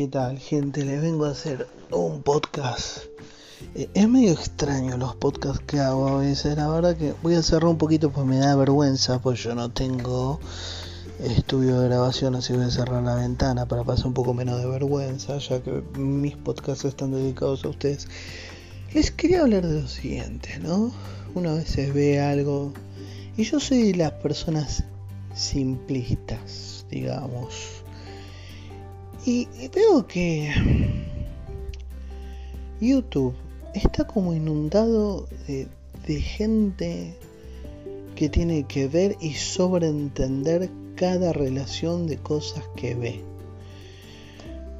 ¿Qué tal, gente? Les vengo a hacer un podcast. Eh, es medio extraño los podcasts que hago a veces. La verdad que voy a cerrar un poquito pues me da vergüenza, pues yo no tengo estudio de grabación, así voy a cerrar la ventana para pasar un poco menos de vergüenza, ya que mis podcasts están dedicados a ustedes. Les quería hablar de lo siguiente, ¿no? Una vez ve algo y yo soy de las personas simplistas, digamos y, veo que YouTube está como inundado de, gente que tiene que ver y sobreentender cada relación de cosas que ve.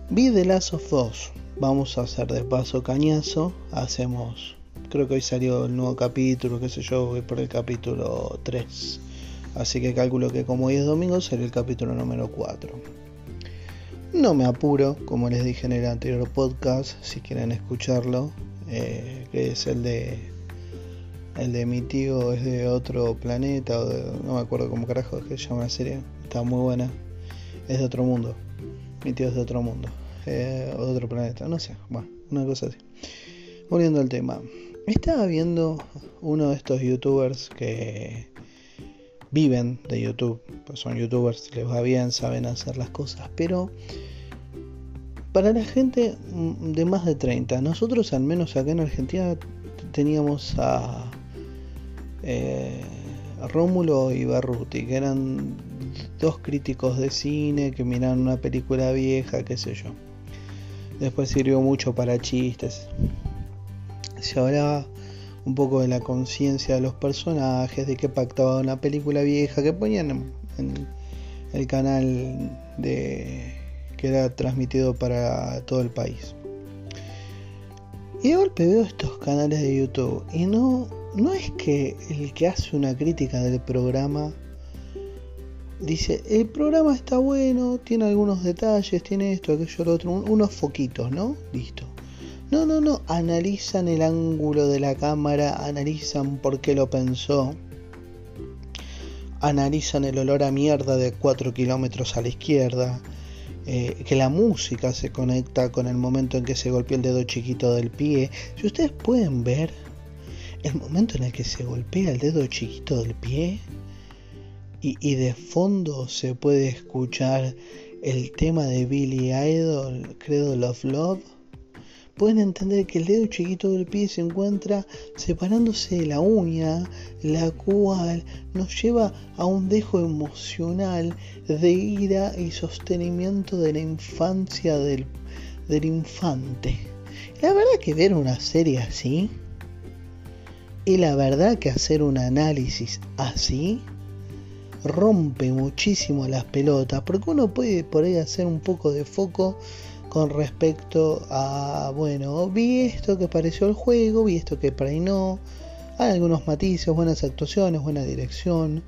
Vi The Last of Us. Vamos a hacer de paso cañazo. Hacemos. Creo que hoy salió el nuevo capítulo, qué sé yo, voy por el capítulo 3. Así que calculo que como hoy es domingo será el capítulo número 4. No me apuro, como les dije en el anterior podcast, si quieren escucharlo, eh, que es el de el de mi tío es de otro planeta, o no me acuerdo cómo carajo es que se llama la serie, está muy buena, es de otro mundo, mi tío es de otro mundo, eh, o de otro planeta, no sé, bueno, una cosa así. Volviendo al tema, estaba viendo uno de estos youtubers que viven de YouTube, pues son youtubers, les va bien, saben hacer las cosas, pero para la gente mm, de más de 30, nosotros al menos acá en Argentina teníamos a, eh, Rómulo y Barruti, que eran dos críticos de cine que miraban una película vieja, qué sé yo. Después sirvió mucho para chistes. Se hablaba un poco de la conciencia de los personajes, de qué pactaba una película vieja que ponían en, el canal que era transmitido para todo el país. Y de golpe veo estos canales de YouTube y no, no es que el que hace una crítica del programa dice, el programa está bueno, tiene algunos detalles, tiene esto, aquello, lo otro, unos foquitos, ¿no? Listo. No, no, no, analizan el ángulo de la cámara, analizan por qué lo pensó, analizan el olor a mierda de 4 kilómetros a la izquierda, eh, que la música se conecta con el momento en que se golpea el dedo chiquito del pie. Si ustedes pueden ver el momento en el que se golpea el dedo chiquito del pie y, y de fondo se puede escuchar el tema de Billy Idol, Credo of Love pueden entender que el dedo chiquito del pie se encuentra separándose de la uña, la cual nos lleva a un dejo emocional de ira y sostenimiento de la infancia del, del infante. La verdad que ver una serie así, y la verdad que hacer un análisis así, rompe muchísimo las pelotas, porque uno puede por ahí hacer un poco de foco con respecto a, bueno, vi esto que pareció el juego, vi esto que por ahí no, hay algunos matices, buenas actuaciones, buena dirección,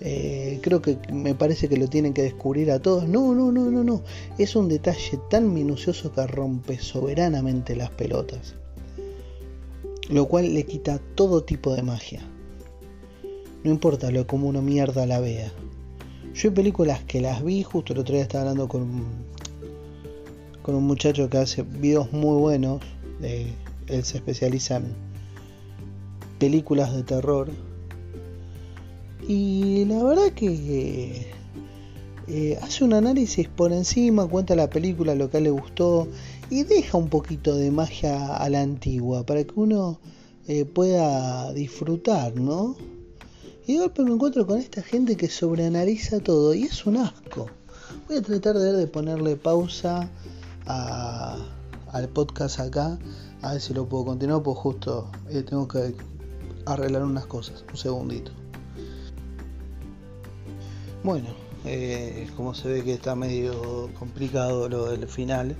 eh, creo que me parece que lo tienen que descubrir a todos. No, no, no, no, no. Es un detalle tan minucioso que rompe soberanamente las pelotas. Lo cual le quita todo tipo de magia. No importa lo como uno mierda la vea. Yo hay películas que las vi, justo el otro día estaba hablando con con un muchacho que hace videos muy buenos. él se especializa en películas de terror. Y la verdad que eh, hace un análisis por encima, cuenta la película, lo que le gustó y deja un poquito de magia a la antigua para que uno eh, pueda disfrutar, ¿no? Y de golpe me encuentro con esta gente que sobreanaliza todo y es un asco. Voy a tratar de ponerle pausa al podcast acá, a ver si lo puedo continuar, pues justo eh, tengo que arreglar unas cosas. Un segundito. Bueno, eh, como se ve que está medio complicado lo del final.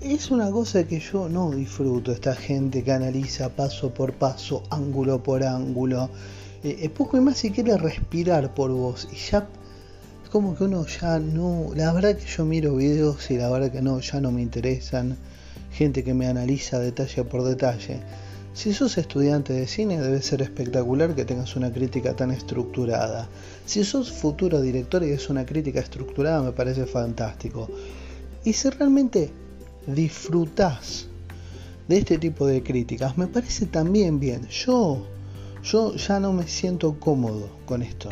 Es una cosa que yo no disfruto, esta gente que analiza paso por paso, ángulo por ángulo. Eh, poco y más si quiere respirar por vos. Y ya como que uno ya no, la verdad que yo miro videos y la verdad que no, ya no me interesan gente que me analiza detalle por detalle. Si sos estudiante de cine debe ser espectacular que tengas una crítica tan estructurada. Si sos futuro director y es una crítica estructurada me parece fantástico. Y si realmente disfrutas de este tipo de críticas, me parece también bien. Yo, yo ya no me siento cómodo con esto.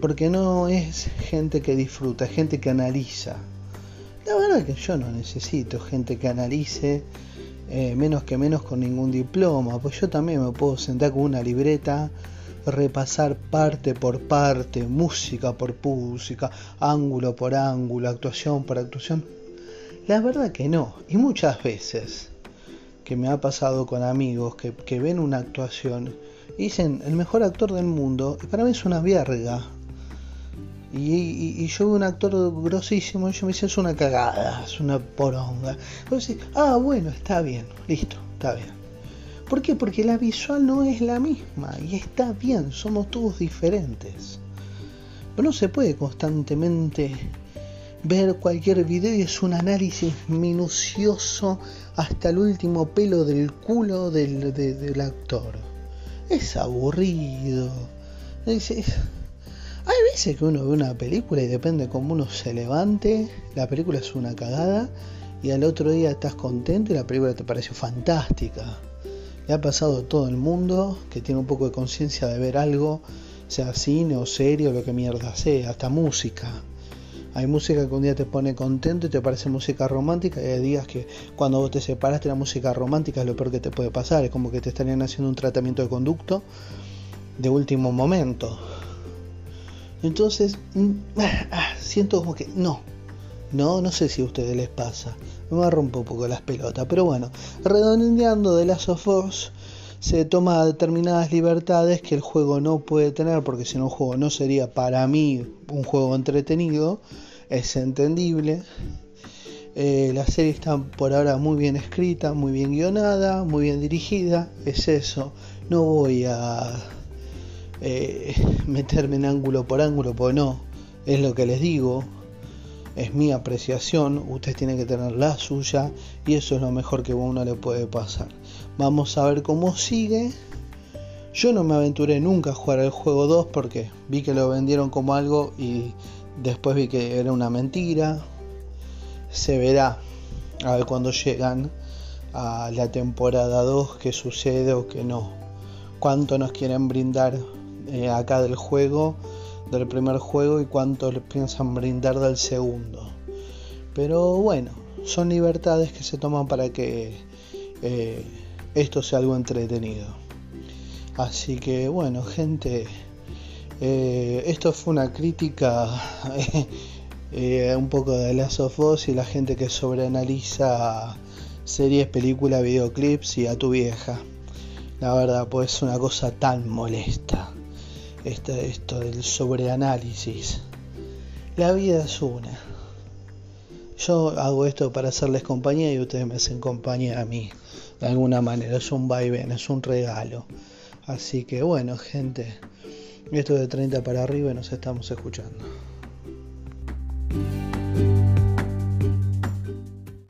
Porque no es gente que disfruta, es gente que analiza. La verdad que yo no necesito gente que analice, eh, menos que menos con ningún diploma. Pues yo también me puedo sentar con una libreta, repasar parte por parte, música por música, ángulo por ángulo, actuación por actuación. La verdad que no. Y muchas veces que me ha pasado con amigos que, que ven una actuación y dicen el mejor actor del mundo, y para mí es una verga. Y, yo veo un actor grosísimo y yo me dice es una cagada, es una poronga. Entonces, ah, bueno, está bien, listo, está bien. ¿Por qué? Porque la visual no es la misma y está bien, somos todos diferentes. Pero no se puede constantemente ver cualquier video y es un análisis minucioso hasta el último pelo del culo del, del actor. Es aburrido. Es, hay veces que uno ve una película y depende cómo uno se levante, la película es una cagada y al otro día estás contento y la película te pareció fantástica. Le ha pasado todo el mundo que tiene un poco de conciencia de ver algo, sea cine o serie o lo que mierda sea, hasta música. Hay música que un día te pone contento y te parece música romántica y hay días que cuando vos te separaste la música romántica es lo peor que te puede pasar, es como que te estarían haciendo un tratamiento de conducto de último momento. Entonces, mm, ah, siento como que no, no, no sé si a ustedes les pasa. Me agarro un poco las pelotas. Pero bueno, redondeando de las of se toma determinadas libertades que el juego no puede tener, porque si no, el juego no sería para mí un juego entretenido. Es entendible. Eh, la serie está por ahora muy bien escrita, muy bien guionada, muy bien dirigida. Es eso. No voy a eh, meterme en ángulo por ángulo, porque no, es lo que les digo, es mi apreciación, ustedes tienen que tener la suya y eso es lo mejor que a uno le puede pasar. Vamos a ver cómo sigue. Yo no me aventuré nunca a jugar el juego 2 porque vi que lo vendieron como algo y después vi que era una mentira. Se verá a ver cuando llegan a la temporada 2 qué sucede o qué no. Cuánto nos quieren brindar eh, acá del juego, del primer juego y cuánto les piensan brindar del segundo. Pero bueno, son libertades que se toman para que eh, esto sea algo entretenido. Así que bueno, gente, eh, esto fue una crítica un poco de Last of Us y la gente que sobreanaliza series, películas, videoclips y a tu vieja. La verdad, pues es una cosa tan molesta esto del sobreanálisis. La vida es una. Yo hago esto para hacerles compañía y ustedes me hacen compañía a mí. De alguna manera es un vaivén, es un regalo. Así que bueno, gente, esto de 30 para arriba nos estamos escuchando.